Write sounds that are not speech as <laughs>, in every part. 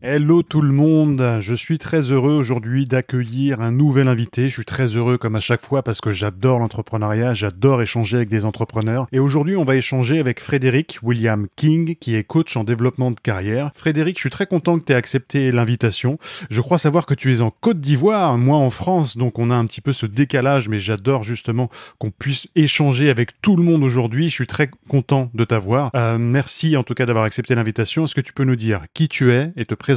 Hello tout le monde, je suis très heureux aujourd'hui d'accueillir un nouvel invité. Je suis très heureux comme à chaque fois parce que j'adore l'entrepreneuriat, j'adore échanger avec des entrepreneurs. Et aujourd'hui, on va échanger avec Frédéric William King, qui est coach en développement de carrière. Frédéric, je suis très content que tu aies accepté l'invitation. Je crois savoir que tu es en Côte d'Ivoire, moi en France, donc on a un petit peu ce décalage, mais j'adore justement qu'on puisse échanger avec tout le monde aujourd'hui. Je suis très content de t'avoir. Euh, merci en tout cas d'avoir accepté l'invitation. Est-ce que tu peux nous dire qui tu es et te présenter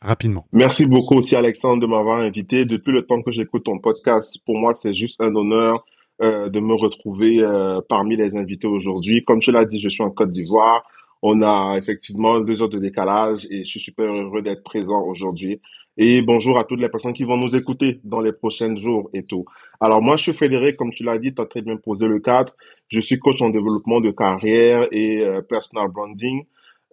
rapidement. Merci beaucoup aussi Alexandre de m'avoir invité. Depuis le temps que j'écoute ton podcast, pour moi c'est juste un honneur euh, de me retrouver euh, parmi les invités aujourd'hui. Comme tu l'as dit, je suis en Côte d'Ivoire. On a effectivement deux heures de décalage et je suis super heureux d'être présent aujourd'hui. Et bonjour à toutes les personnes qui vont nous écouter dans les prochains jours et tout. Alors moi, je suis Frédéric, comme tu l'as dit, tu as très bien posé le cadre. Je suis coach en développement de carrière et euh, personal branding.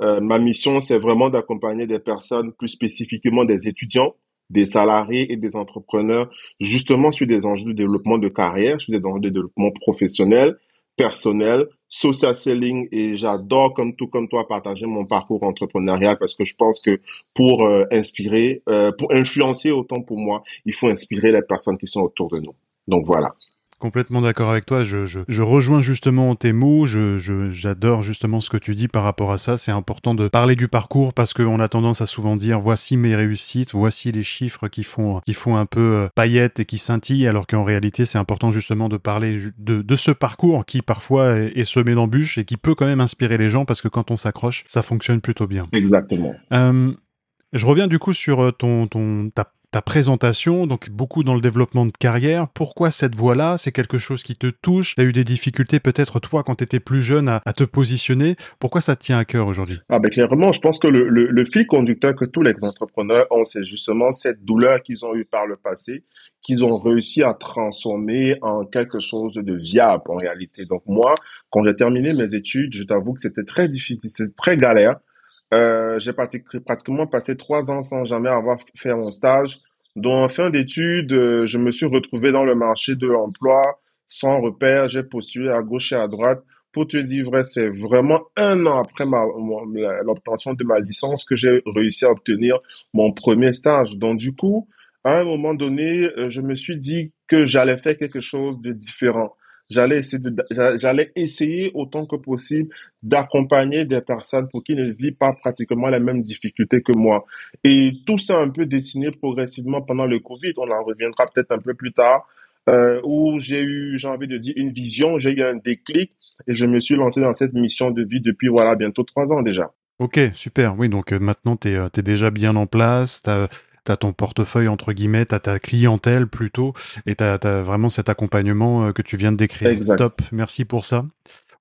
Euh, ma mission, c'est vraiment d'accompagner des personnes, plus spécifiquement des étudiants, des salariés et des entrepreneurs, justement sur des enjeux de développement de carrière, sur des enjeux de développement professionnel, personnel, social selling et j'adore comme tout comme toi partager mon parcours entrepreneurial parce que je pense que pour euh, inspirer, euh, pour influencer autant pour moi, il faut inspirer les personnes qui sont autour de nous. Donc voilà. Complètement d'accord avec toi. Je, je, je, rejoins justement tes mots. Je, j'adore justement ce que tu dis par rapport à ça. C'est important de parler du parcours parce qu'on a tendance à souvent dire voici mes réussites, voici les chiffres qui font, qui font un peu euh, paillettes et qui scintillent, alors qu'en réalité, c'est important justement de parler de, de ce parcours qui parfois est, semé d'embûches et qui peut quand même inspirer les gens parce que quand on s'accroche, ça fonctionne plutôt bien. Exactement. Euh, je reviens du coup sur euh, ton, ton, ta ta présentation, donc beaucoup dans le développement de carrière. Pourquoi cette voie-là? C'est quelque chose qui te touche? Tu as eu des difficultés peut-être toi quand tu étais plus jeune à, te positionner? Pourquoi ça te tient à cœur aujourd'hui? Ah ben Clairement, je pense que le, le, fil conducteur que tous les entrepreneurs ont, c'est justement cette douleur qu'ils ont eue par le passé, qu'ils ont réussi à transformer en quelque chose de viable en réalité. Donc moi, quand j'ai terminé mes études, je t'avoue que c'était très difficile, c'était très galère. Euh, j'ai pratiquement passé trois ans sans jamais avoir fait mon stage. Donc, en fin d'études, euh, je me suis retrouvé dans le marché de l'emploi sans repère. J'ai postulé à gauche et à droite. Pour te dire vrai, c'est vraiment un an après l'obtention de ma licence que j'ai réussi à obtenir mon premier stage. Donc, du coup, à un moment donné, euh, je me suis dit que j'allais faire quelque chose de différent. J'allais essayer, autant que possible d'accompagner des personnes pour qui ne vivent pas pratiquement les mêmes difficultés que moi. Et tout ça un peu dessiné progressivement pendant le Covid. On en reviendra peut-être un peu plus tard. Euh, où j'ai eu, j'ai envie de dire, une vision, j'ai eu un déclic et je me suis lancé dans cette mission de vie depuis, voilà, bientôt trois ans déjà. Ok, super. Oui, donc euh, maintenant, tu es, es, déjà bien en place, tu as ton portefeuille, entre guillemets, tu as ta clientèle plutôt, et tu as, vraiment cet accompagnement euh, que tu viens de décrire. Top, merci pour ça.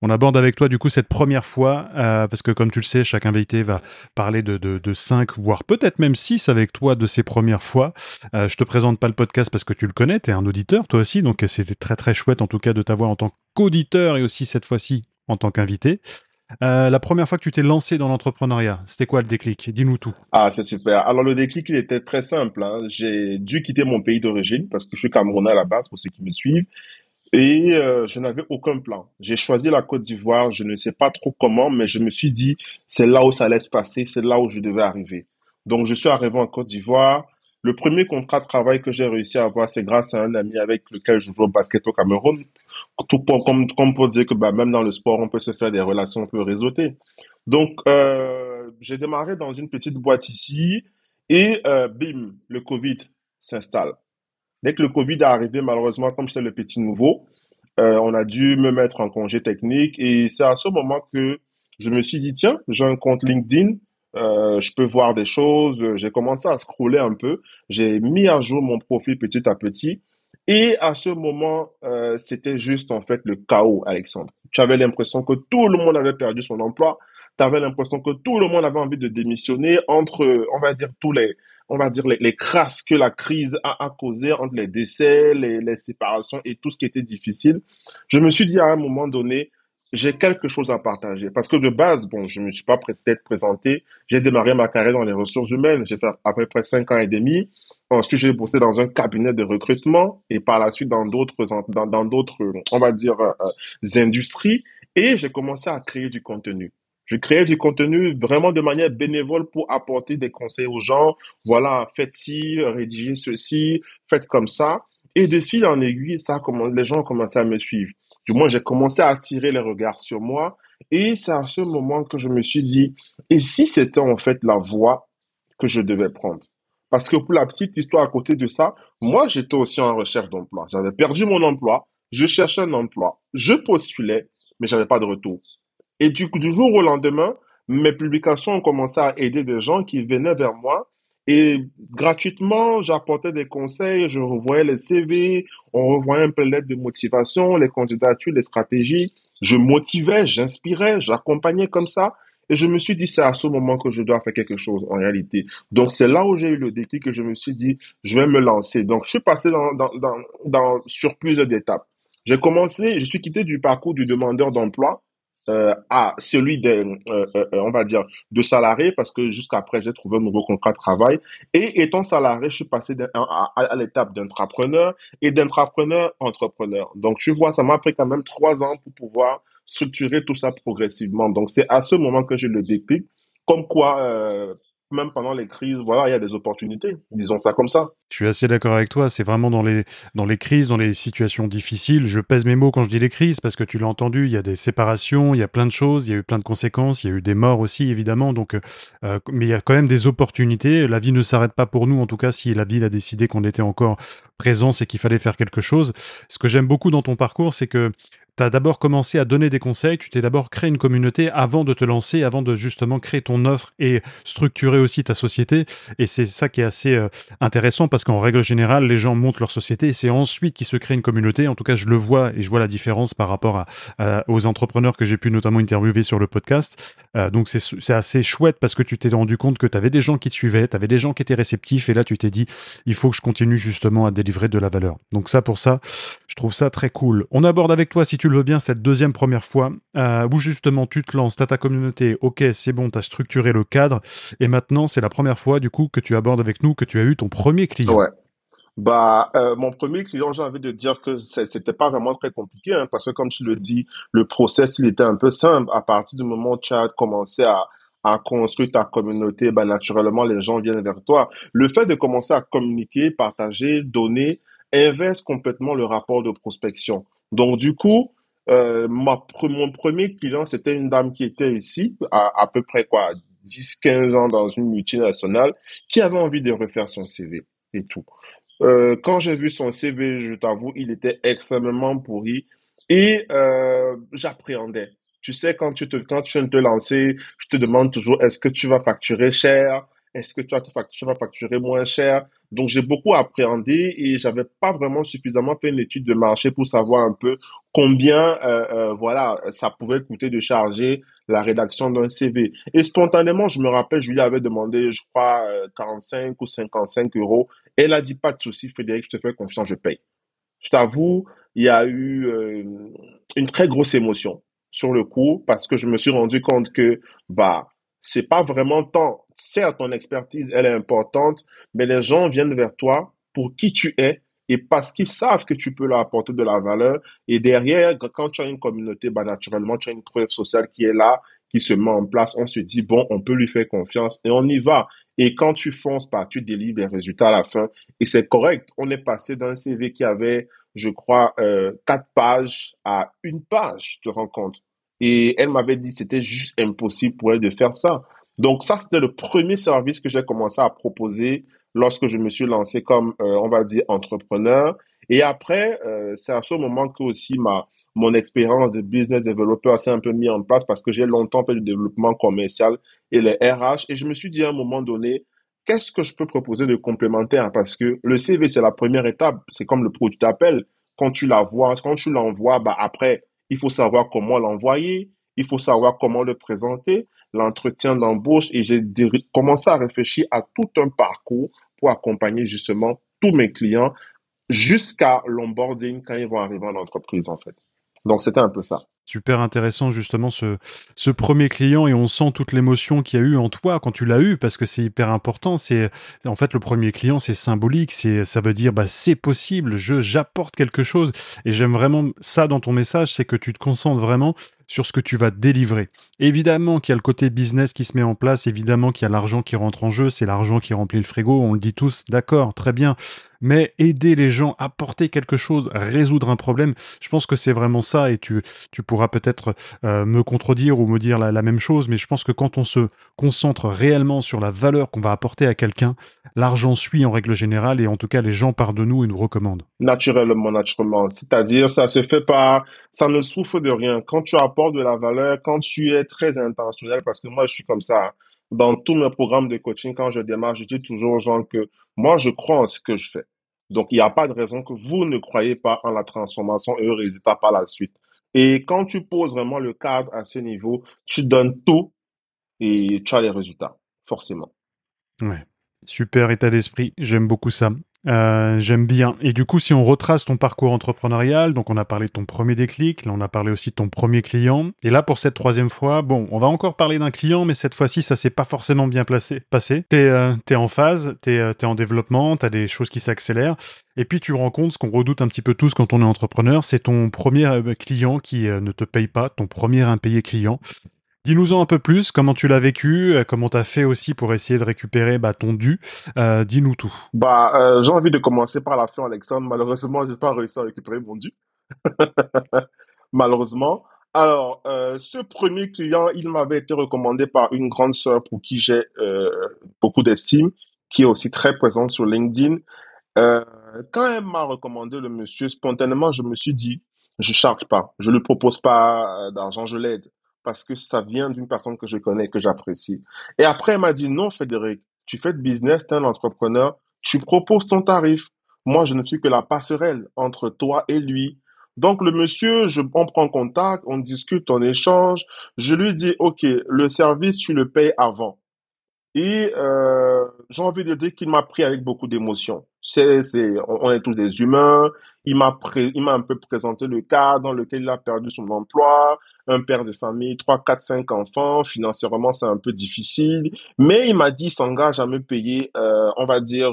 On aborde avec toi du coup cette première fois, euh, parce que comme tu le sais, chaque invité va parler de, de, de 5, voire peut-être même 6 avec toi de ses premières fois. Euh, je te présente pas le podcast parce que tu le connais, tu es un auditeur toi aussi, donc c'était très très chouette en tout cas de t'avoir en tant qu'auditeur et aussi cette fois-ci en tant qu'invité. Euh, la première fois que tu t'es lancé dans l'entrepreneuriat, c'était quoi le déclic? Dis-nous tout. Ah, c'est super. Alors le déclic, il était très simple. Hein. J'ai dû quitter mon pays d'origine parce que je suis camerounais à la base, pour ceux qui me suivent. Et euh, je n'avais aucun plan. J'ai choisi la Côte d'Ivoire, je ne sais pas trop comment, mais je me suis dit, c'est là où ça allait se passer, c'est là où je devais arriver. Donc je suis arrivé en Côte d'Ivoire. Le premier contrat de travail que j'ai réussi à avoir, c'est grâce à un ami avec lequel je joue au basket au Cameroun tout comme, comme pour dire que bah, même dans le sport, on peut se faire des relations un peu réseautées. Donc, euh, j'ai démarré dans une petite boîte ici et euh, bim, le Covid s'installe. Dès que le Covid est arrivé, malheureusement, comme j'étais le petit nouveau, euh, on a dû me mettre en congé technique et c'est à ce moment que je me suis dit, tiens, j'ai un compte LinkedIn, euh, je peux voir des choses. J'ai commencé à scroller un peu. J'ai mis à jour mon profil petit à petit Et à ce moment, euh, c'était juste en fait le chaos, Alexandre. Tu avais l'impression que tout le monde avait perdu son emploi. Tu avais l'impression que tout le monde avait envie de démissionner entre, on va dire, tous les, on va dire, les, crasses que la crise a, a causé entre les décès, les séparations et tout ce qui était difficile. Je me suis dit à un moment donné, j'ai quelque chose à partager. Parce que de base, bon, je me suis pas peut-être présenté. J'ai démarré ma carrière dans les ressources humaines. J'ai fait à peu près cinq ans et demi. Ensuite, j'ai bossé dans un cabinet de recrutement et par la suite dans d'autres, dans, dans d'autres, on va dire, euh, euh, industries. Et j'ai commencé à créer du contenu. Je créais du contenu vraiment de manière bénévole pour apporter des conseils aux gens. Voilà, faites ci, rédigez ceci, faites comme ça. Et de fil en aiguille, ça, les gens ont commencé à me suivre. Du moins, j'ai commencé à attirer les regards sur moi. Et c'est à ce moment que je me suis dit, et si c'était en fait la voie que je devais prendre? Parce que pour la petite histoire à côté de ça, moi, j'étais aussi en recherche d'emploi. J'avais perdu mon emploi. Je cherchais un emploi. Je postulais, mais j'avais pas de retour. Et du coup, du jour au lendemain, mes publications ont commencé à aider des gens qui venaient vers moi et gratuitement, j'apportais des conseils, je revoyais les CV, on revoyait un peu l'aide de motivation, les candidatures, les stratégies. Je motivais, j'inspirais, j'accompagnais comme ça. Et je me suis dit, c'est à ce moment que je dois faire quelque chose en réalité. Donc c'est là où j'ai eu le déclic que je me suis dit, je vais me lancer. Donc je suis passé sur plusieurs étapes. J'ai commencé, je suis quitté du parcours du demandeur d'emploi euh, à celui des, euh, euh, on va dire, de salarié parce que jusqu'après, j'ai trouvé un nouveau contrat de travail. Et étant salarié, je suis passé à, à, l'étape d'entrepreneur et d'entrepreneur entrepreneur. Donc, tu vois, ça m'a pris quand même trois ans pour pouvoir structurer tout ça progressivement. Donc, c'est à ce moment que j'ai le déclic. Comme quoi, euh, même pendant les crises, voilà, il y a des opportunités. Disons ça comme ça. Je suis assez d'accord avec toi. C'est vraiment dans les, dans les crises, dans les situations difficiles. Je pèse mes mots quand je dis les crises parce que tu l'as entendu, il y a des séparations, il y a plein de choses, il y a eu plein de conséquences, il y a eu des morts aussi, évidemment. Donc, euh, mais il y a quand même des opportunités. La vie ne s'arrête pas pour nous. En tout cas, si la ville a décidé qu'on était encore présent, c'est qu'il fallait faire quelque chose. Ce que j'aime beaucoup dans ton parcours, c'est que tu d'abord commencé à donner des conseils, tu t'es d'abord créé une communauté avant de te lancer, avant de justement créer ton offre et structurer aussi ta société. Et c'est ça qui est assez euh, intéressant parce qu'en règle générale, les gens montent leur société et c'est ensuite qu'ils se créent une communauté. En tout cas, je le vois et je vois la différence par rapport aux entrepreneurs que j'ai pu notamment interviewer sur le podcast. Euh, donc c'est assez chouette parce que tu t'es rendu compte que tu avais des gens qui te suivaient, tu avais des gens qui étaient réceptifs et là tu t'es dit, il faut que je continue justement à délivrer de la valeur. Donc ça, pour ça, je trouve ça très cool. On aborde avec toi, si tu le veux bien, cette deuxième première fois euh, où justement tu te lances, tu ta communauté, ok, c'est bon, tu as structuré le cadre, et maintenant c'est la première fois du coup que tu abordes avec nous que tu as eu ton premier client. Bah, euh, mon premier client, j'ai envie de dire que c'était pas vraiment très compliqué, hein, parce que comme tu le dis, le process, il était un peu simple. À partir du moment où tu as commencé à, à construire ta communauté, bah, naturellement, les gens viennent vers toi. Le fait de commencer à communiquer, partager, donner, inverse complètement le rapport de prospection. Donc, du coup, euh, mon premier client, c'était une dame qui était ici, à, à peu près quoi, 10-15 ans dans une multinationale, qui avait envie de refaire son CV et tout. Euh, quand j'ai vu son CV, je t'avoue, il était extrêmement pourri et euh, j'appréhendais. Tu sais, quand tu quand tu viens de te lancer, je te demande toujours, est-ce que tu vas facturer cher? Est-ce que tu tu vas facturer moins cher? Donc, j'ai beaucoup appréhendé et j'avais pas vraiment suffisamment fait une étude de marché pour savoir un peu combien, euh, euh, voilà, ça pouvait coûter de charger la rédaction d'un CV. Et spontanément, je me rappelle, je lui avais demandé, je crois, 45 euh, ou 55 euros. Elle a dit, pas de souci, Frédéric, je te fais confiance, je paye. Je t'avoue, il y a eu une très grosse émotion sur le coup parce que je me suis rendu compte que, bah, c'est pas vraiment tant. Certes, ton expertise, elle est importante, mais les gens viennent vers toi pour qui tu es et parce qu'ils savent que tu peux leur apporter de la valeur. Et derrière, quand tu as une communauté, bah, naturellement, tu as une preuve sociale qui est là, qui se met en place. On se dit, bon, on peut lui faire confiance et on y va. Et quand tu fonces, bah, tu délivres des résultats à la fin. Et c'est correct. On est passé d'un CV qui avait, je crois, euh, quatre pages à une page, rends compte. Et elle m'avait dit c'était juste impossible pour elle de faire ça. Donc ça, c'était le premier service que j'ai commencé à proposer lorsque je me suis lancé comme, euh, on va dire, entrepreneur. Et après, euh, c'est à ce moment que aussi ma, mon expérience de business developer s'est un peu mis en place parce que j'ai longtemps fait du développement commercial et les RH. Et je me suis dit à un moment donné, qu'est-ce que je peux proposer de complémentaire? Parce que le CV, c'est la première étape. C'est comme le produit d'appel. Quand tu l'envoies, quand tu l'envoies, bah après, il faut savoir comment l'envoyer, il faut savoir comment le présenter, l'entretien d'embauche. Et j'ai commencé à réfléchir à tout un parcours pour accompagner justement tous mes clients jusqu'à l'onboarding quand ils vont arriver en entreprise, en fait. Donc, c'était un peu ça super intéressant justement ce, ce premier client et on sent toute l'émotion qu'il y a eu en toi quand tu l'as eu parce que c'est hyper important. C'est en fait le premier client, c'est symbolique, c'est ça veut dire bah c'est possible, je j'apporte quelque chose et j'aime vraiment ça dans ton message, c'est que tu te concentres vraiment sur ce que tu vas délivrer. Évidemment qu'il y a le côté business qui se met en place, évidemment qu'il y a l'argent qui rentre en jeu, c'est l'argent qui remplit le frigo, on le dit tous, d'accord, très bien. Mais aider les gens, apporter quelque chose, résoudre un problème, je pense que c'est vraiment ça et tu, tu pourras peut-être euh, me contredire ou me dire la, la, même chose, mais je pense que quand on se concentre réellement sur la valeur qu'on va apporter à quelqu'un, l'argent suit en règle générale et en tout cas les gens partent de nous et nous recommandent. Naturellement, naturellement. C'est-à-dire, ça se fait pas, ça ne souffre de rien. Quand tu apportes de la valeur quand tu es très intentionnel, parce que moi, je suis comme ça. Dans tous mes programmes de coaching, quand je démarre, je dis toujours aux gens que moi, je crois en ce que je fais. Donc, il n'y a pas de raison que vous ne croyez pas en la transformation et au résultat par la suite. Et quand tu poses vraiment le cadre à ce niveau, tu donnes tout et tu as les résultats, forcément. Ouais. Super état d'esprit, j'aime beaucoup ça. Euh, j'aime bien. Et du coup, si on retrace ton parcours entrepreneurial, donc on a parlé de ton premier déclic, là on a parlé aussi de ton premier client. Et là, pour cette troisième fois, bon, on va encore parler d'un client, mais cette fois-ci, ça s'est pas forcément bien placé, passé. T'es euh, es en phase, t'es euh, es en développement, t'as des choses qui s'accélèrent. Et puis tu compte ce qu'on redoute un petit peu tous quand on est entrepreneur, c'est ton premier client qui ne te paye pas, ton premier impayé client. Dis-nous-en un peu plus, comment tu l'as vécu, euh, comment tu as fait aussi pour essayer de récupérer bah, ton dû. Euh, dis-nous tout. Bah, euh, j'ai envie de commencer par la fin, Alexandre. Malheureusement, je n'ai pas réussi à récupérer mon dû. <laughs> Malheureusement. Alors, ce premier client, il m'avait été recommandé par une grande sœur pour qui j'ai beaucoup d'estime, qui est aussi très présente sur LinkedIn. quand elle m'a recommandé le monsieur, spontanément, je me suis dit, je charge pas, je ne lui propose pas d'argent, je l'aide parce que ça vient d'une personne que je connais, que j'apprécie. Et après, elle m'a dit, non, Frédéric, tu fais de business, tu es un entrepreneur, tu proposes ton tarif. Moi, je ne suis que la passerelle entre toi et lui. Donc, le monsieur, on prend contact, on discute, on échange. Je lui dis, OK, le service, tu le payes avant. Et euh, j'ai envie de dire qu'il m'a pris avec beaucoup d'émotion. C'est, on, est tous des humains. Il m'a, il m'a un peu présenté le cas dans lequel il a perdu son emploi, un père de famille, trois, quatre, cinq enfants. Financièrement, c'est un peu difficile, mais il m'a dit il s'engage à me payer, euh, on va dire,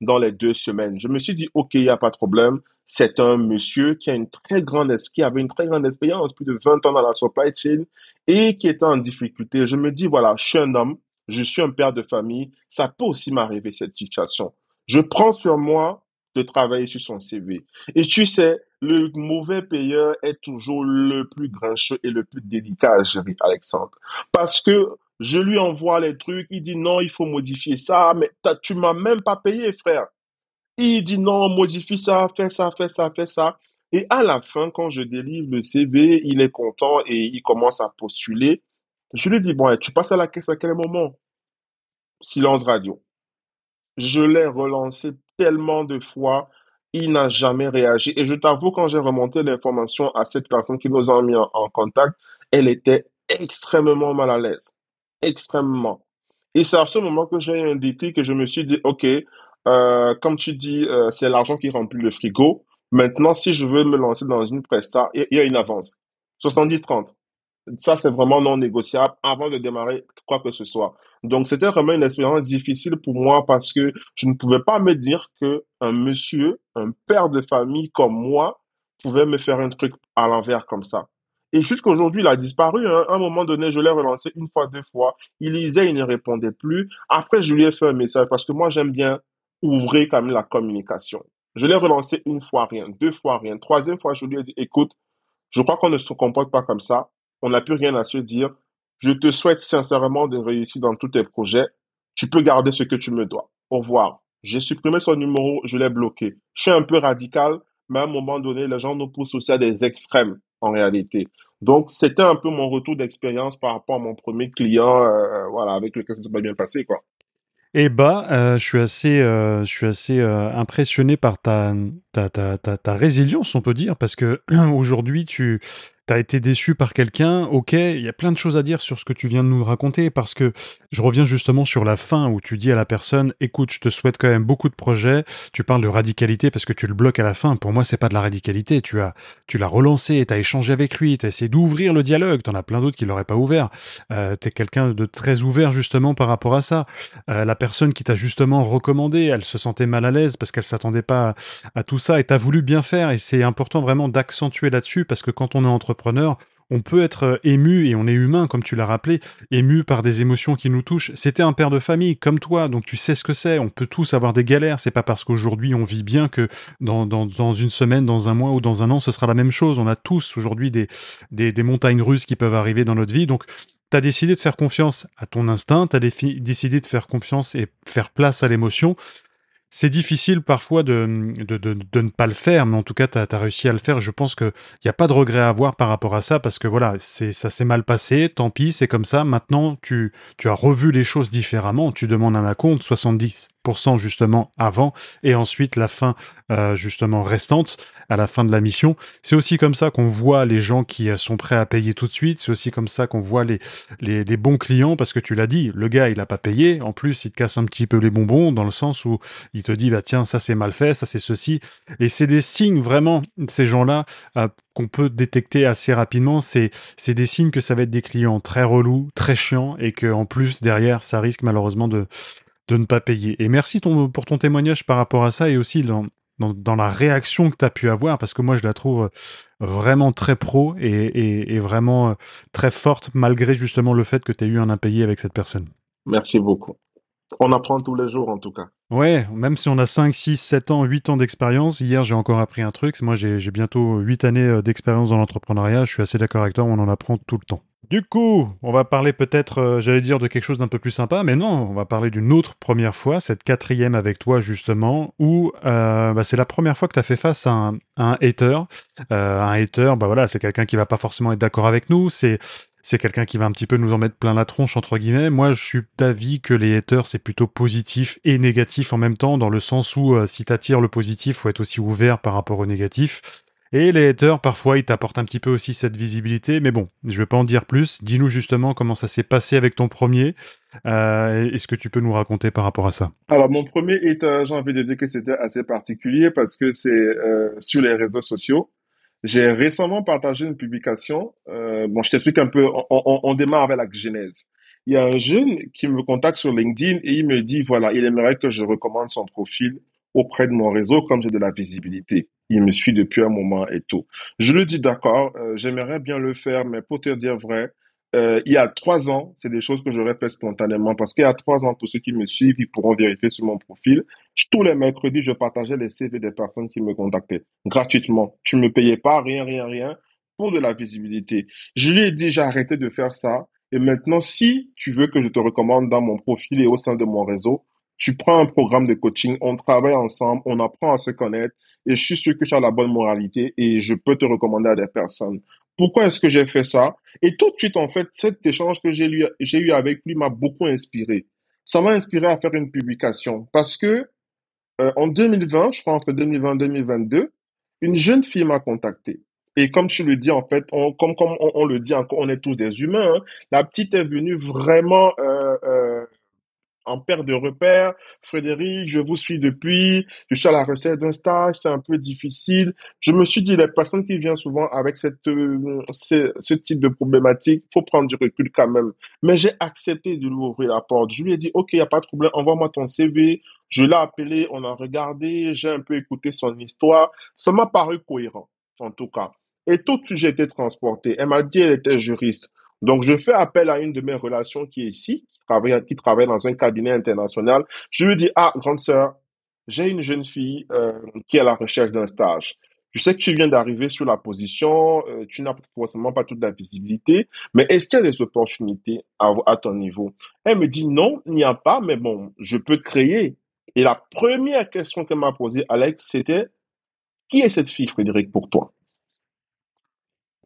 dans les deux semaines. Je me suis dit, OK, il n'y a pas de problème. C'est un monsieur qui a une très grande, qui avait une très grande expérience, plus de 20 ans dans la supply chain et qui était en difficulté. Je me dis, voilà, je suis un homme, je suis un père de famille, ça peut aussi m'arriver cette situation. Je prends sur moi de travailler sur son CV. Et tu sais, le mauvais payeur est toujours le plus grincheux et le plus délicat à gérer, Alexandre. Parce que je lui envoie les trucs, il dit non, il faut modifier ça, mais tu m'as même pas payé, frère. Il dit non, modifie ça, fais ça, fais ça, fais ça. Et à la fin, quand je délivre le CV, il est content et il commence à postuler. Je lui dis, bon, tu passes à la caisse à quel moment? Silence radio. Je l'ai relancé tellement de fois, il n'a jamais réagi. Et je t'avoue, quand j'ai remonté l'information à cette personne qui nous a mis en, contact, elle était extrêmement mal à l'aise. Extrêmement. Et c'est à ce moment que j'ai indiqué que je me suis dit, OK, euh, comme tu dis, euh, c'est l'argent qui remplit le frigo. Maintenant, si je veux me lancer dans une presta, il y, a une avance. 70-30. Ça, c'est vraiment non négociable avant de démarrer quoi que ce soit. Donc, c'était vraiment une expérience difficile pour moi parce que je ne pouvais pas me dire que un monsieur, un père de famille comme moi, pouvait me faire un truc à l'envers comme ça. Et jusqu'aujourd'hui, il a disparu. Hein. À un moment donné, je l'ai relancé une fois, deux fois. Il lisait, il ne répondait plus. Après, je lui ai fait un message parce que moi, j'aime bien ouvrir quand même la communication. Je l'ai relancé une fois, rien. Deux fois, rien. Troisième fois, je lui ai dit, écoute, je crois qu'on ne se comporte pas comme ça. On n'a plus rien à se dire. Je te souhaite sincèrement de réussir dans tous tes projets. Tu peux garder ce que tu me dois. Au revoir. J'ai supprimé son numéro, je l'ai bloqué. Je suis un peu radical, mais à un moment donné, les gens nous poussent aussi à des extrêmes en réalité. Donc, c'était un peu mon retour d'expérience par rapport à mon premier client, euh, voilà, avec lequel ça s'est pas bien passé, quoi. Eh bah, euh, je suis assez, euh, je suis assez euh, impressionné par ta, ta, ta, ta, ta résilience, on peut dire, parce que <clears throat> aujourd'hui, tu, T'as été déçu par quelqu'un, ok, il y a plein de choses à dire sur ce que tu viens de nous raconter, parce que je reviens justement sur la fin où tu dis à la personne, écoute, je te souhaite quand même beaucoup de projets, tu parles de radicalité parce que tu le bloques à la fin, pour moi c'est pas de la radicalité, tu as, tu l'as relancé, t'as échangé avec lui, t'as essayé d'ouvrir le dialogue, t'en as plein d'autres qui l'auraient pas ouvert, euh, t'es quelqu'un de très ouvert justement par rapport à ça. Euh, la personne qui t'a justement recommandé, elle se sentait mal à l'aise parce qu'elle s'attendait pas à, tout ça et t'as voulu bien faire et c'est important vraiment d'accentuer là-dessus parce que quand on est on peut être euh, ému, et on est humain, comme tu l'as rappelé, ému par des émotions qui nous touchent. C'était un père de famille, comme toi, donc tu sais ce que c'est. On peut tous avoir des galères. C'est pas parce qu'aujourd'hui on vit bien que dans, une semaine, dans un mois ou dans un an, ce sera la même chose. On a tous aujourd'hui des, des, montagnes russes qui peuvent arriver dans notre vie. Donc, tu as décidé de faire confiance à ton instinct, tu as décidé de faire confiance et faire place à l'émotion c'est difficile parfois de, de, ne pas le faire, mais en tout cas, tu as, réussi à le faire. Je pense qu'il n'y a pas de regret à avoir par rapport à ça, parce que voilà, ça s'est mal passé, tant pis, c'est comme ça. Maintenant, tu, tu as revu les choses différemment, tu demandes un compte, 70 justement avant, et ensuite la fin euh, justement restante à la fin de la mission. C'est aussi comme ça qu'on voit les gens qui euh, sont prêts à payer tout de suite. C'est aussi comme ça qu'on voit les, les, bons clients parce que tu l'as dit, le gars il a pas payé. En plus, il te casse un petit peu les bonbons dans le sens où il te dit bah tiens ça c'est mal fait, ça c'est ceci. Et c'est des signes vraiment ces gens-là euh, qu'on peut détecter assez rapidement. C'est des signes que ça va être des clients très relous, très chiants et que en plus derrière ça risque malheureusement de de ne pas payer. Et merci ton, pour ton témoignage par rapport à ça et aussi dans, dans, la réaction que tu as pu avoir, parce que moi je la trouve euh, vraiment très pro et, et, vraiment euh, très forte, malgré justement le fait que tu aies eu un impayé avec cette personne. Merci beaucoup. On apprend tous les jours en tout cas. Ouais, même si on a 5, 6, 7 ans, 8 ans d'expérience, hier j'ai encore appris un truc, moi j'ai bientôt 8 années euh, d'expérience dans l'entrepreneuriat, je suis assez d'accord avec toi, on en apprend tout le temps. Du coup, on va parler peut-être, euh, j'allais dire, de quelque chose d'un peu plus sympa, mais non, on va parler d'une autre première fois, cette quatrième avec toi justement, où euh, bah, c'est la première fois que tu as fait face à un, hater. Euh, un hater, bah voilà, c'est quelqu'un qui va pas forcément être d'accord avec nous, c'est quelqu'un qui va un petit peu nous en mettre plein la tronche entre guillemets. Moi, je suis d'avis que les haters c'est plutôt positif et négatif en même temps, dans le sens où si tu attires le positif, faut être aussi ouvert par rapport au négatif. Et les haters, parfois, ils t'apportent un petit peu aussi cette visibilité, mais bon, je vais pas en dire plus. Dis-nous justement comment ça s'est passé avec ton premier. Euh, Est-ce que tu peux nous raconter par rapport à ça? Alors, mon premier hater, j'ai envie de dire que c'était assez particulier parce que c'est euh, sur les réseaux sociaux. J'ai récemment partagé une publication. Euh, bon, je t'explique un peu. On, on, démarre avec la genèse. Il y a un jeune qui me contacte sur LinkedIn et il me dit, voilà, il aimerait que je recommande son profil auprès de mon réseau comme j'ai de la visibilité. Il me suit depuis un moment et tout. Je lui dis d'accord, euh, j'aimerais bien le faire, mais pour te dire vrai, euh, il y a trois ans, c'est des choses que j'aurais fait spontanément parce qu'il y a trois ans, pour ceux qui me suivent, ils pourront vérifier sur mon profil. Tous les mercredis, je partageais les CV des personnes qui me contactaient gratuitement. Tu me payais pas rien, rien, rien pour de la visibilité. Je lui ai dit, j'ai arrêté de faire ça. Et maintenant, si tu veux que je te recommande dans mon profil et au sein de mon réseau, tu prends un programme de coaching, on travaille ensemble, on apprend à se connaître et je suis sûr que tu as la bonne moralité et je peux te recommander à des personnes. Pourquoi est-ce que j'ai fait ça? Et tout de suite, en fait, cet échange que j'ai eu, avec lui m'a beaucoup inspiré. Ça m'a inspiré à faire une publication parce que euh, en 2020, je crois entre 2020 et 2022, une jeune fille m'a contacté. Et comme tu le dis, en fait, on, comme, comme on, le dit encore, on est tous des humains. Hein. La petite est venue vraiment euh, euh, en perte de repères. Frédéric, je vous suis depuis, je suis à la recette d'un stage, c'est un peu difficile. Je me suis dit, les personnes qui viennent souvent avec cette, euh, ce, type de problématique, faut prendre du recul quand même. Mais j'ai accepté de lui ouvrir la porte. Je lui ai dit, OK, il n'y a pas de problème, envoie-moi ton CV. Je l'ai appelé, on a regardé, j'ai un peu écouté son histoire. Ça m'a paru cohérent, en tout cas. Et tout j'ai été transporté. Elle m'a dit, elle était juriste. Donc, je fais appel à une de mes relations qui est ici, qui travaille, dans un cabinet international. Je lui dis, ah, grande sœur, j'ai une jeune fille euh, qui est à la recherche d'un stage. Je sais que tu viens d'arriver sur la position, euh, tu n'as forcément pas toute la visibilité, mais est-ce qu'il y a des opportunités à, à ton niveau? Elle me dit non, il n'y a pas, mais bon, je peux créer. Et la première question qu'elle m'a posée, Alex, c'était qui est cette fille, Frédéric, pour toi?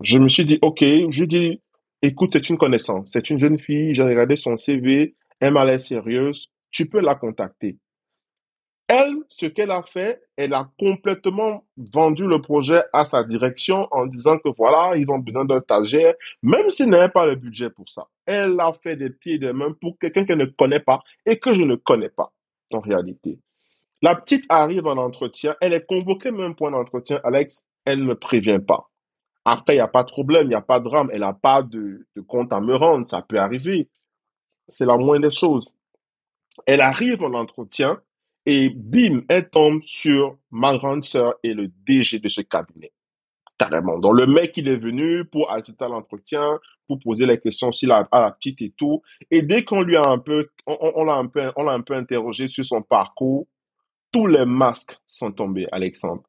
Je me suis dit, ok, je dis, Écoute, c'est une connaissance. C'est une jeune fille. J'ai regardé son CV. Elle m'a l'air sérieuse. tu peux la contacter. Elle, ce qu'elle a fait, elle a complètement vendu le projet à sa direction en disant que voilà, ils ont besoin d'un stagiaire, même s'il n'avait pas le budget pour ça. Elle a fait des pieds et des mains pour quelqu'un qu'elle ne connaît pas et que je ne connais pas, en réalité. La petite arrive en entretien, elle est convoquée même pour un entretien, Alex, elle ne prévient pas. Après, il n'y a pas de problème, il n'y a pas de drame, elle n'a pas de, compte à me rendre, ça peut arriver. C'est la moindre des choses. Elle arrive en entretien, et bim, elle tombe sur ma grande sœur et le DG de ce cabinet. Carrément. Donc, le mec, il est venu pour assister à l'entretien, pour poser les questions à la petite et tout. Et dès qu'on lui a un peu, on, l'a un peu, on l'a un peu interrogé sur son parcours, tous les masques sont tombés, Alexandre.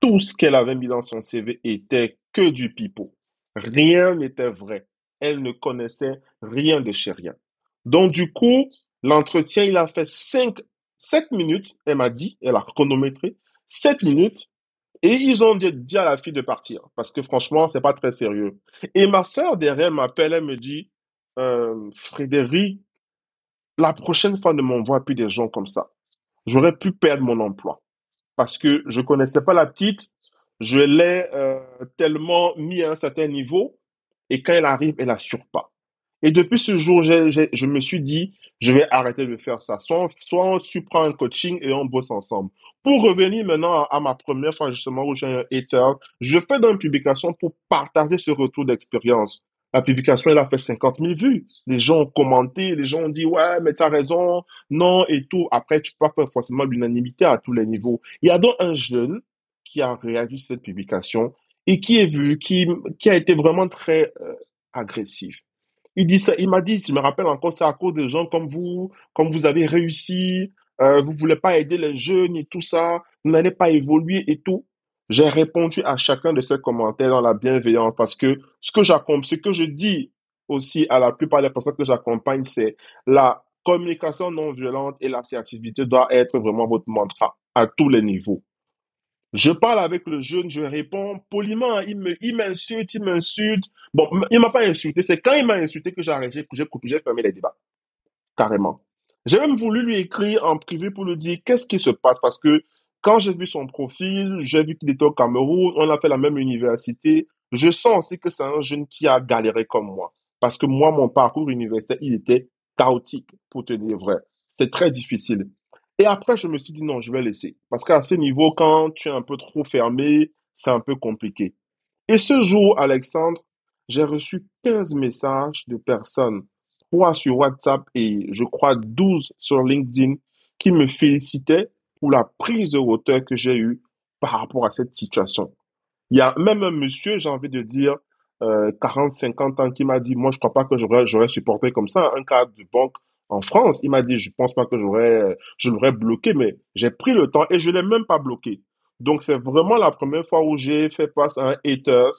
Tout ce qu'elle avait mis dans son CV était que du pipeau. Rien n'était vrai. Elle ne connaissait rien de chez rien. Donc, du coup, l'entretien, il a fait cinq 7 minutes, elle m'a dit, elle a chronométré, 7 minutes, et ils ont dit, à la fille de partir, parce que franchement, c'est pas très sérieux. Et ma sœur derrière m'appelle, elle me dit, euh, Frédéric, la prochaine fois, ne m'envoie plus des gens comme ça. J'aurais pu perdre mon emploi. Parce que je connaissais pas la petite, je l'ai euh, tellement mis à un certain niveau, et quand elle arrive, elle assure pas. Et depuis ce jour, je me suis dit, je vais arrêter de faire ça. Soit, soit on prend un coaching et on bosse ensemble. Pour revenir maintenant à, ma première fois justement où j'ai un hater, je fais dans une publication pour partager ce retour d'expérience. La publication, elle a fait 50 000 vues. Les gens ont commenté, les gens ont dit, ouais, mais tu as raison, non, et tout. Après, tu peux pas faire forcément l'unanimité à tous les niveaux. Il y a donc un jeune qui a réagi sur cette publication et qui est vu, qui, qui a été vraiment très euh, agressif. Il dit ça, il m'a dit, je me rappelle encore, c'est à cause de gens comme vous, comme vous avez réussi, euh, vous voulez pas aider les jeunes et tout ça, vous n'allez pas évoluer et tout. J'ai répondu à chacun de ces commentaires dans la bienveillance parce que ce que ce que je dis aussi à la plupart des personnes que j'accompagne, c'est la communication non violente et l'assertivité doit être vraiment votre mantra à tous les niveaux. Je parle avec le jeune, je réponds poliment. Il m'insulte, il m'insulte. Bon, il m'a pas insulté. C'est quand il m'a insulté que j'ai arrêté, que j'ai coupé, j'ai fermé les débats. Carrément. J'ai même voulu lui écrire en privé pour lui dire qu'est-ce qui se passe? Parce que quand j'ai vu son profil, j'ai vu qu'il était au Cameroun, on a fait la même université. Je sens aussi que c'est un jeune qui a galéré comme moi. Parce que moi, mon parcours universitaire, il était chaotique, pour te dire vrai. C'est très difficile. Et après, je me suis dit non, je vais laisser. Parce qu'à ce niveau, quand tu es un peu trop fermé, c'est un peu compliqué. Et ce jour, Alexandre, j'ai reçu 15 messages de personnes, 3 sur WhatsApp et je crois 12 sur LinkedIn, qui me félicitaient pour la prise de hauteur que j'ai eue par rapport à cette situation. Il y a même un monsieur, j'ai envie de dire, euh, 40, 50 ans, qui m'a dit, moi, je crois pas que j'aurais supporté comme ça un cadre de banque en France. Il m'a dit, je pense pas que j'aurais, je l'aurais bloqué, mais j'ai pris le temps et je l'ai même pas bloqué. Donc, c'est vraiment la première fois où j'ai fait face à un haters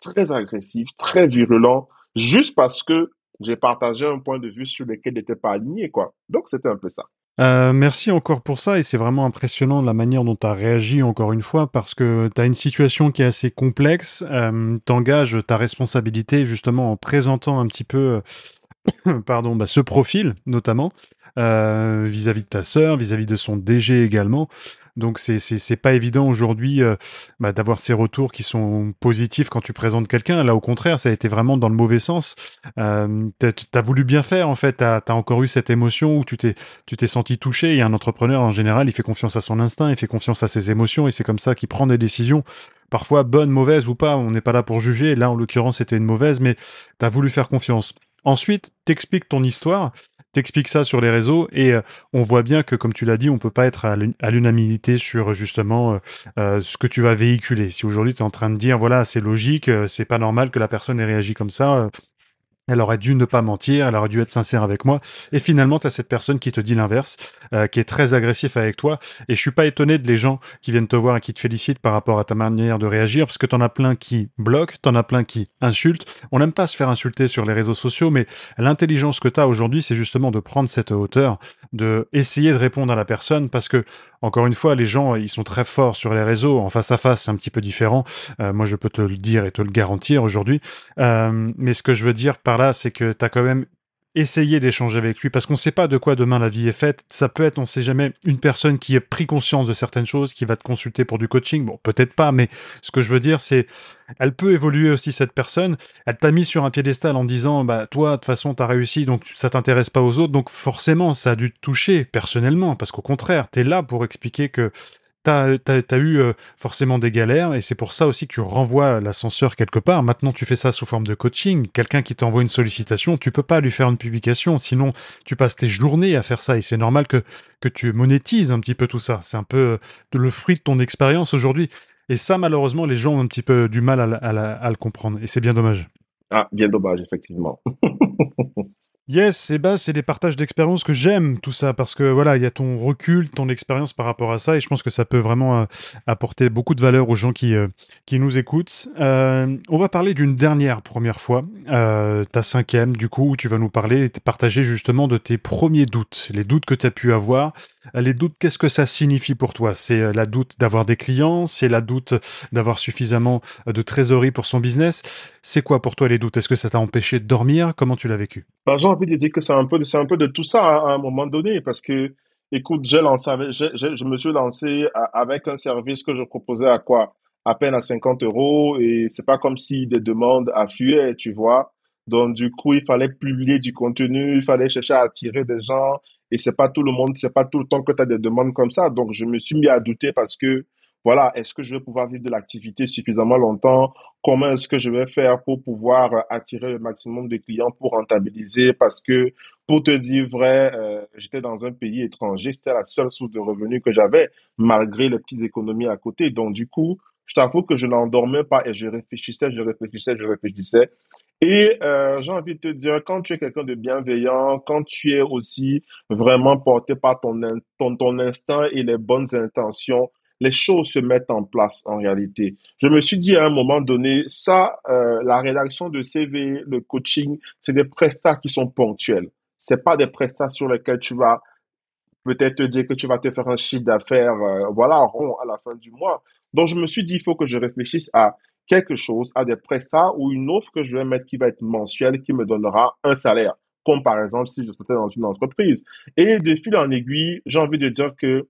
très agressif, très virulent, juste parce que j'ai partagé un point de vue sur lequel il n'était pas aligné, quoi. Donc, c'était un peu ça. Euh, merci encore pour ça et c'est vraiment impressionnant la manière dont tu as réagi encore une fois parce que tu as une situation qui est assez complexe, euh, t'engages ta responsabilité justement en présentant un petit peu <coughs> pardon, bah, ce profil notamment euh, vis-à-vis de ta sœur, vis-à-vis de son DG également. Donc c'est pas évident aujourd'hui euh, bah, d'avoir ces retours qui sont positifs quand tu présentes quelqu'un. Là au contraire, ça a été vraiment dans le mauvais sens. Euh, t'as as voulu bien faire en fait. T'as as encore eu cette émotion où tu t'es tu t'es senti touché. Et un entrepreneur en général, il fait confiance à son instinct, il fait confiance à ses émotions et c'est comme ça qu'il prend des décisions. Parfois bonnes, mauvaises ou pas. On n'est pas là pour juger. Là en l'occurrence c'était une mauvaise, mais t'as voulu faire confiance. Ensuite, t'expliques ton histoire, t'expliques ça sur les réseaux et euh, on voit bien que, comme tu l'as dit, on peut pas être à l'unanimité sur justement euh, euh, ce que tu vas véhiculer. Si aujourd'hui tu es en train de dire, voilà, c'est logique, c'est pas normal que la personne ait réagi comme ça, elle aurait dû ne pas mentir, elle aurait dû être sincère avec moi. Et finalement, tu as cette personne qui te dit l'inverse, euh, qui est très agressif avec toi. Et je suis pas étonné de les gens qui viennent te voir et qui te félicitent par rapport à ta manière de réagir, parce que tu en as plein qui bloquent, en as plein qui insultent. On n'aime pas se faire insulter sur les réseaux sociaux, mais l'intelligence que tu as aujourd'hui, c'est justement de prendre cette hauteur, de essayer de répondre à la personne, parce que encore une fois, les gens, ils sont très forts sur les réseaux. En face à face, c'est un petit peu différent. Euh, moi, je peux te le dire et te le garantir aujourd'hui. Euh, mais ce que je veux dire par là, c'est que tu as quand même essayez d'échanger avec lui parce qu'on ne sait pas de quoi demain la vie est faite. Ça peut être, on ne sait jamais, une personne qui a pris conscience de certaines choses, qui va te consulter pour du coaching. Bon, peut-être pas, mais ce que je veux dire, c'est, elle peut évoluer aussi cette personne. Elle t'a mis sur un piédestal en disant, bah toi, de toute façon, t'as réussi, donc ça t'intéresse pas aux autres. Donc forcément, ça a dû te toucher personnellement, parce qu'au contraire, t'es là pour expliquer que tu as, eu euh, forcément des galères et c'est pour ça aussi que tu renvoies l'ascenseur quelque part. Maintenant, tu fais ça sous forme de coaching. Quelqu'un qui t'envoie une sollicitation, tu peux pas lui faire une publication, sinon tu passes tes journées à faire ça et c'est normal que, tu monétises un petit peu tout ça. C'est un peu euh, le fruit de ton expérience aujourd'hui. Et ça, malheureusement, les gens ont un petit peu du mal à le comprendre et c'est bien dommage. Ah, bien dommage, effectivement. <laughs> Yes, et bah c'est des partages d'expérience que j'aime tout ça parce que voilà, il y a ton recul, ton expérience par rapport à ça et je pense que ça peut vraiment euh, apporter beaucoup de valeur aux gens qui euh, qui nous écoutent. Euh, on va parler d'une dernière première fois, ta cinquième du coup où tu vas nous parler et partager justement de tes premiers doutes, les doutes que tu as pu avoir. Les doutes, qu'est-ce que ça signifie pour toi? C'est la doute d'avoir des clients, c'est la doute d'avoir suffisamment de trésorerie pour son business? C'est quoi pour toi les doutes? Est-ce que ça t'a empêché de dormir? Comment tu l'as vécu? Bah, envie de dire que c'est un peu, c'est un peu de tout ça hein, à, un moment donné, parce que, écoute, j'ai lancé, je me suis lancé avec un service que je proposais à quoi? À peine à 50 euros, et c'est pas comme si des demandes affluaient, tu vois? Donc, du coup, il fallait publier du contenu, il fallait chercher à attirer des gens, et c'est pas tout le monde, c'est pas tout le temps que tu as des demandes comme ça. Donc, je me suis mis à douter parce que, voilà, est-ce que je vais pouvoir vivre de l'activité suffisamment longtemps? Comment est-ce que je vais faire pour pouvoir euh, attirer le maximum de clients pour rentabiliser? Parce que, pour te dire vrai, euh, j'étais dans un pays étranger, c'était la seule source de revenus que j'avais, malgré les petites économies à côté. Donc, du coup, je t'avoue que je n'endormais pas et je réfléchissais, je réfléchissais, je réfléchissais. Et euh, j'ai envie de te dire, quand tu es quelqu'un de bienveillant, quand tu es aussi vraiment porté par ton, ton, ton instinct et les bonnes intentions, les choses se mettent en place en réalité. Je me suis dit à un moment donné, ça, euh, la rédaction de CV, le coaching, c'est des prestats qui sont ponctuels. C'est pas des prestats sur lesquels tu vas peut-être te dire que tu vas te faire un chiffre d'affaires, euh, voilà, rond à la fin du mois. Donc je me suis dit, il faut que je réfléchisse à quelque chose, à des prestats ou une offre que je vais mettre qui va être mensuelle, qui me donnera un salaire, comme par exemple si je étais dans une entreprise. Et de fil en aiguille, j'ai envie de dire que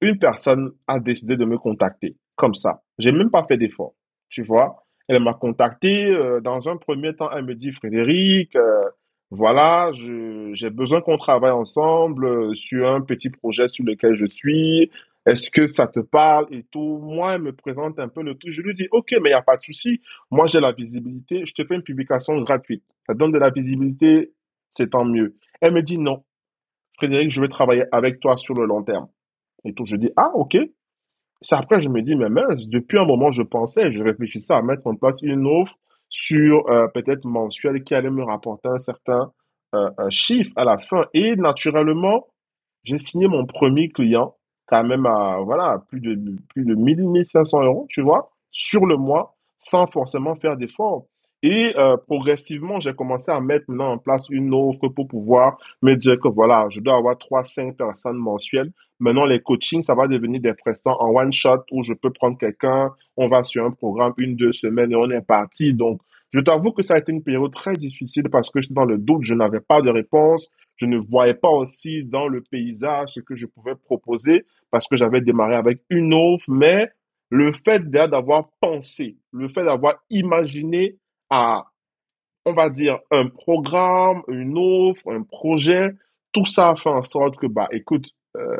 une personne a décidé de me contacter comme ça. J'ai même pas fait d'effort, tu vois. Elle m'a contacté. Euh, dans un premier temps, elle me dit Frédéric, euh, voilà, j'ai besoin qu'on travaille ensemble euh, sur un petit projet sur lequel je suis. Est-ce que ça te parle et tout? Moi, elle me présente un peu le tout. Je lui dis, ok, mais il n'y a pas de souci. Moi, j'ai la visibilité. Je te fais une publication gratuite. Ça donne de la visibilité, c'est tant mieux. Elle me dit non. Frédéric, je vais travailler avec toi sur le long terme et tout. Je dis, ah, ok. C'est après, je me dis, mais mince, depuis un moment, je pensais, je réfléchissais à mettre en place une offre sur euh, peut-être mensuelle qui allait me rapporter un certain euh, chiffre à la fin. Et naturellement, j'ai signé mon premier client quand même à plus de plus de 1000 1500 euros tu vois sur le mois sans forcément faire d'efforts et euh, progressivement, j'ai commencé à mettre maintenant en place une offre pour pouvoir me dire que voilà, je dois avoir trois, cinq personnes mensuelles. Maintenant, les coachings, ça va devenir des prestants en one shot où je peux prendre quelqu'un, on va sur un programme une, deux semaines et on est parti. Donc, je t'avoue que ça a été une période très difficile parce que j'étais dans le doute, je n'avais pas de réponse, je ne voyais pas aussi dans le paysage ce que je pouvais proposer parce que j'avais démarré avec une offre, mais le fait d'avoir pensé, le fait d'avoir imaginé on va dire, un programme, une offre, un projet, tout ça fait en sorte que, bah, écoute, euh,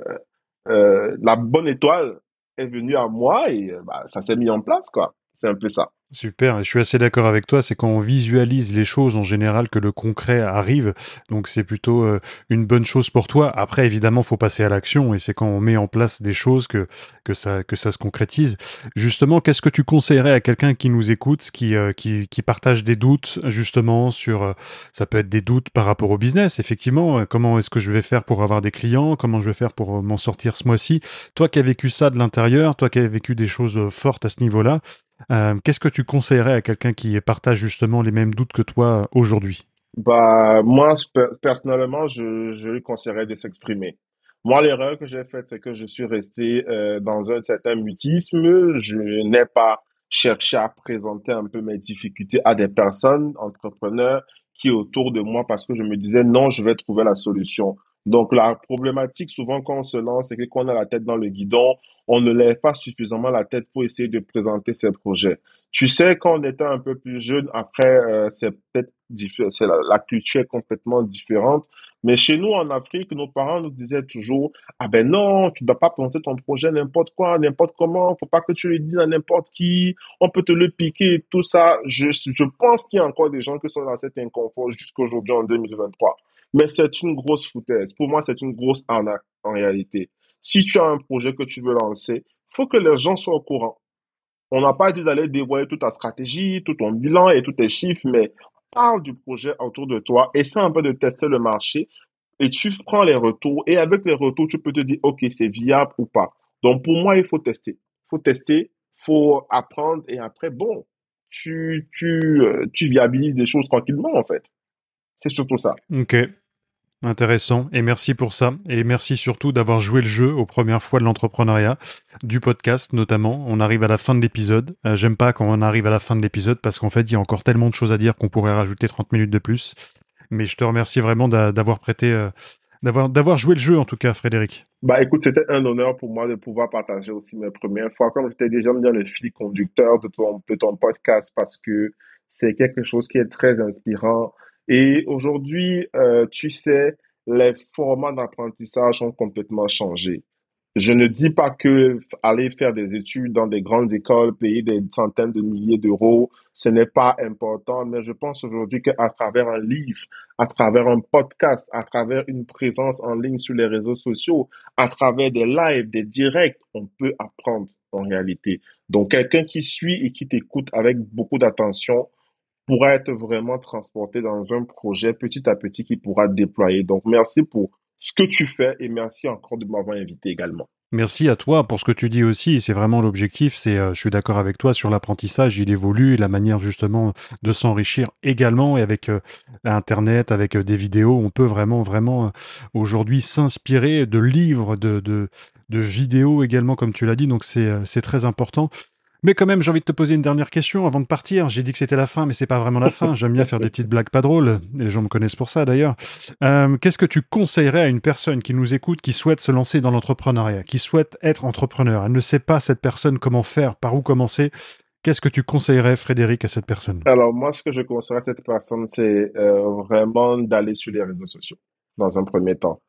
euh, la bonne étoile est venue à moi et bah, ça s'est mis en place, quoi. C'est un peu ça. Super, je suis assez d'accord avec toi, c'est quand on visualise les choses en général que le concret arrive, donc c'est plutôt euh, une bonne chose pour toi. Après, évidemment, faut passer à l'action et c'est quand on met en place des choses que, que, ça, que ça se concrétise. Justement, qu'est-ce que tu conseillerais à quelqu'un qui nous écoute, qui, euh, qui, partage des doutes justement sur, euh, ça peut être des doutes par rapport au business, effectivement, comment est-ce que je vais faire pour avoir des clients, comment je vais faire pour m'en sortir ce mois-ci? Toi qui as vécu ça de l'intérieur, toi qui as vécu des choses fortes à ce niveau-là, qu'est-ce que tu conseillerais à quelqu'un qui partage justement les mêmes doutes que toi aujourd'hui? Bah moi personnellement, je, lui conseillerais de s'exprimer. Moi, l'erreur que j'ai faite, c'est que je suis resté euh, dans un certain mutisme. Je n'ai pas chercher à présenter un peu mes difficultés à des personnes, entrepreneurs, qui est autour de moi parce que je me disais non, je vais trouver la solution. Donc la problématique souvent quand on se lance, c'est que quand on a la tête dans le guidon, on ne lève pas suffisamment la tête pour essayer de présenter ses projets. Tu sais, quand on était un peu plus jeune, après, euh, c'est peut-être la, la, culture est complètement différente. Mais chez nous, en Afrique, nos parents nous disaient toujours, ah ben non, tu dois pas présenter ton projet n'importe quoi, n'importe comment, faut pas que tu le dises à n'importe qui, on peut te le piquer, tout ça. Je, je pense qu'il y a encore des gens qui sont dans cet inconfort jusqu'aujourd'hui en 2023. Mais c'est une grosse foutaise. Pour moi, c'est une grosse arnaque en réalité. Si tu as un projet que tu veux lancer, faut que les gens soient au courant. On n'a pas dit d'aller dévoiler toute ta stratégie, tout ton bilan et tous tes chiffres, mais parle du projet autour de toi, essaie un peu de tester le marché et tu prends les retours et avec les retours, tu peux te dire, OK, c'est viable ou pas. Donc, pour moi, il faut tester. Il faut tester, faut apprendre et après, bon, tu, tu, euh, tu viabilises des choses tranquillement, en fait. C'est surtout ça. OK. Intéressant. Et merci pour ça. Et merci surtout d'avoir joué le jeu aux premières fois de l'entrepreneuriat, du podcast notamment. On arrive à la fin de l'épisode. Euh, J'aime pas quand on arrive à la fin de l'épisode parce qu'en fait, il y a encore tellement de choses à dire qu'on pourrait rajouter 30 minutes de plus. Mais je te remercie vraiment d'avoir prêté, euh, d'avoir, joué le jeu en tout cas, Frédéric. Bah écoute, c'était un honneur pour moi de pouvoir partager aussi mes premières fois. Comme je t'ai déjà bien le fil conducteur de ton, de ton podcast parce que c'est quelque chose qui est très inspirant et aujourd'hui, euh, tu sais, les formats d'apprentissage ont complètement changé. Je ne dis pas que aller faire des études dans des grandes écoles, payer des centaines de milliers d'euros, ce n'est pas important, mais je pense aujourd'hui qu'à travers un livre, à travers un podcast, à travers une présence en ligne sur les réseaux sociaux, à travers des lives, des directs, on peut apprendre en réalité. Donc, quelqu'un qui suit et qui t'écoute avec beaucoup d'attention, pourra être vraiment transporté dans un projet petit à petit qui pourra déployer. Donc, merci pour ce que tu fais et merci encore de m'avoir invité également. Merci à toi pour ce que tu dis aussi. C'est vraiment l'objectif. C'est, euh, je suis d'accord avec toi sur l'apprentissage. Il évolue et la manière justement de s'enrichir également. Et avec euh, Internet, avec euh, des vidéos, on peut vraiment, vraiment aujourd'hui s'inspirer de livres, de, de, vidéos également, comme tu l'as dit. Donc c'est, c'est très important. Mais quand même, j'ai envie de te poser une dernière question avant de partir. J'ai dit que c'était la fin, mais c'est pas vraiment la fin. J'aime bien faire des petites blagues pas drôles. Les gens me connaissent pour ça d'ailleurs. Euh, Qu'est-ce que tu conseillerais à une personne qui nous écoute, qui souhaite se lancer dans l'entrepreneuriat, qui souhaite être entrepreneur? Elle ne sait pas cette personne comment faire, par où commencer. Qu'est-ce que tu conseillerais, Frédéric, à cette personne? Alors moi, ce que je conseillerais à cette personne, c'est euh, vraiment d'aller sur les réseaux sociaux dans un premier temps.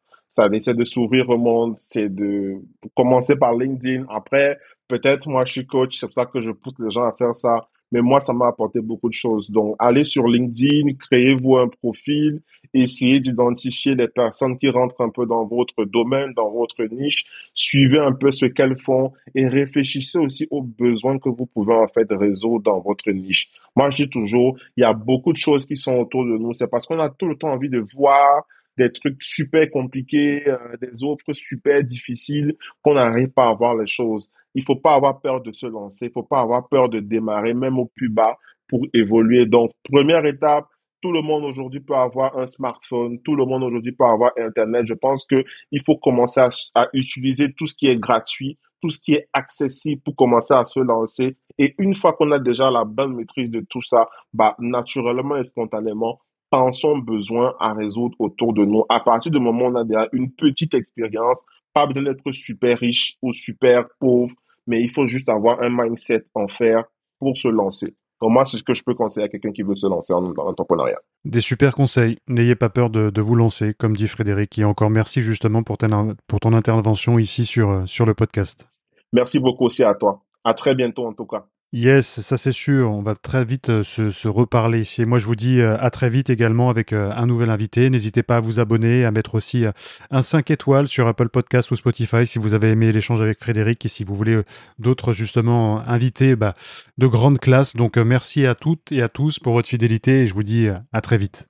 C'est de s'ouvrir au monde, c'est de commencer par LinkedIn. Après, peut-être moi, je suis coach, c'est pour ça que je pousse les gens à faire ça. Mais moi, ça m'a apporté beaucoup de choses. Donc, allez sur LinkedIn, créez-vous un profil, essayez d'identifier les personnes qui rentrent un peu dans votre domaine, dans votre niche, suivez un peu ce qu'elles font et réfléchissez aussi aux besoins que vous pouvez en fait résoudre dans votre niche. Moi, je dis toujours, il y a beaucoup de choses qui sont autour de nous. C'est parce qu'on a tout le temps envie de voir des trucs super compliqués, euh, des offres super difficiles, qu'on n'arrive pas à voir les choses. Il faut pas avoir peur de se lancer, il faut pas avoir peur de démarrer, même au plus bas, pour évoluer. Donc, première étape, tout le monde aujourd'hui peut avoir un smartphone, tout le monde aujourd'hui peut avoir Internet. Je pense que il faut commencer à, à, utiliser tout ce qui est gratuit, tout ce qui est accessible pour commencer à se lancer. Et une fois qu'on a déjà la bonne maîtrise de tout ça, bah, naturellement et spontanément, pensons besoin à résoudre autour de nous. À partir du moment où on a déjà une petite expérience, pas besoin d'être super riche ou super pauvre, mais il faut juste avoir un mindset en faire pour se lancer. Pour moi, c'est ce que je peux conseiller à quelqu'un qui veut se lancer en, dans l'entrepreneuriat. Des super conseils. N'ayez pas peur de, de, vous lancer, comme dit Frédéric. Et encore merci justement pour, ton intervention ici sur, sur le podcast. Merci beaucoup aussi à toi. À très bientôt en tout cas. Yes, ça c'est sûr. On va très vite euh, se, reparler ici. Et moi, je vous dis euh, à très vite également avec euh, un nouvel invité. N'hésitez pas à vous abonner, à mettre aussi un 5 étoiles sur Apple Podcast ou Spotify si vous avez aimé l'échange avec Frédéric et si vous voulez d'autres justement invités bah, de grande classe. Donc merci à toutes et à tous pour votre fidélité et je vous dis à très vite.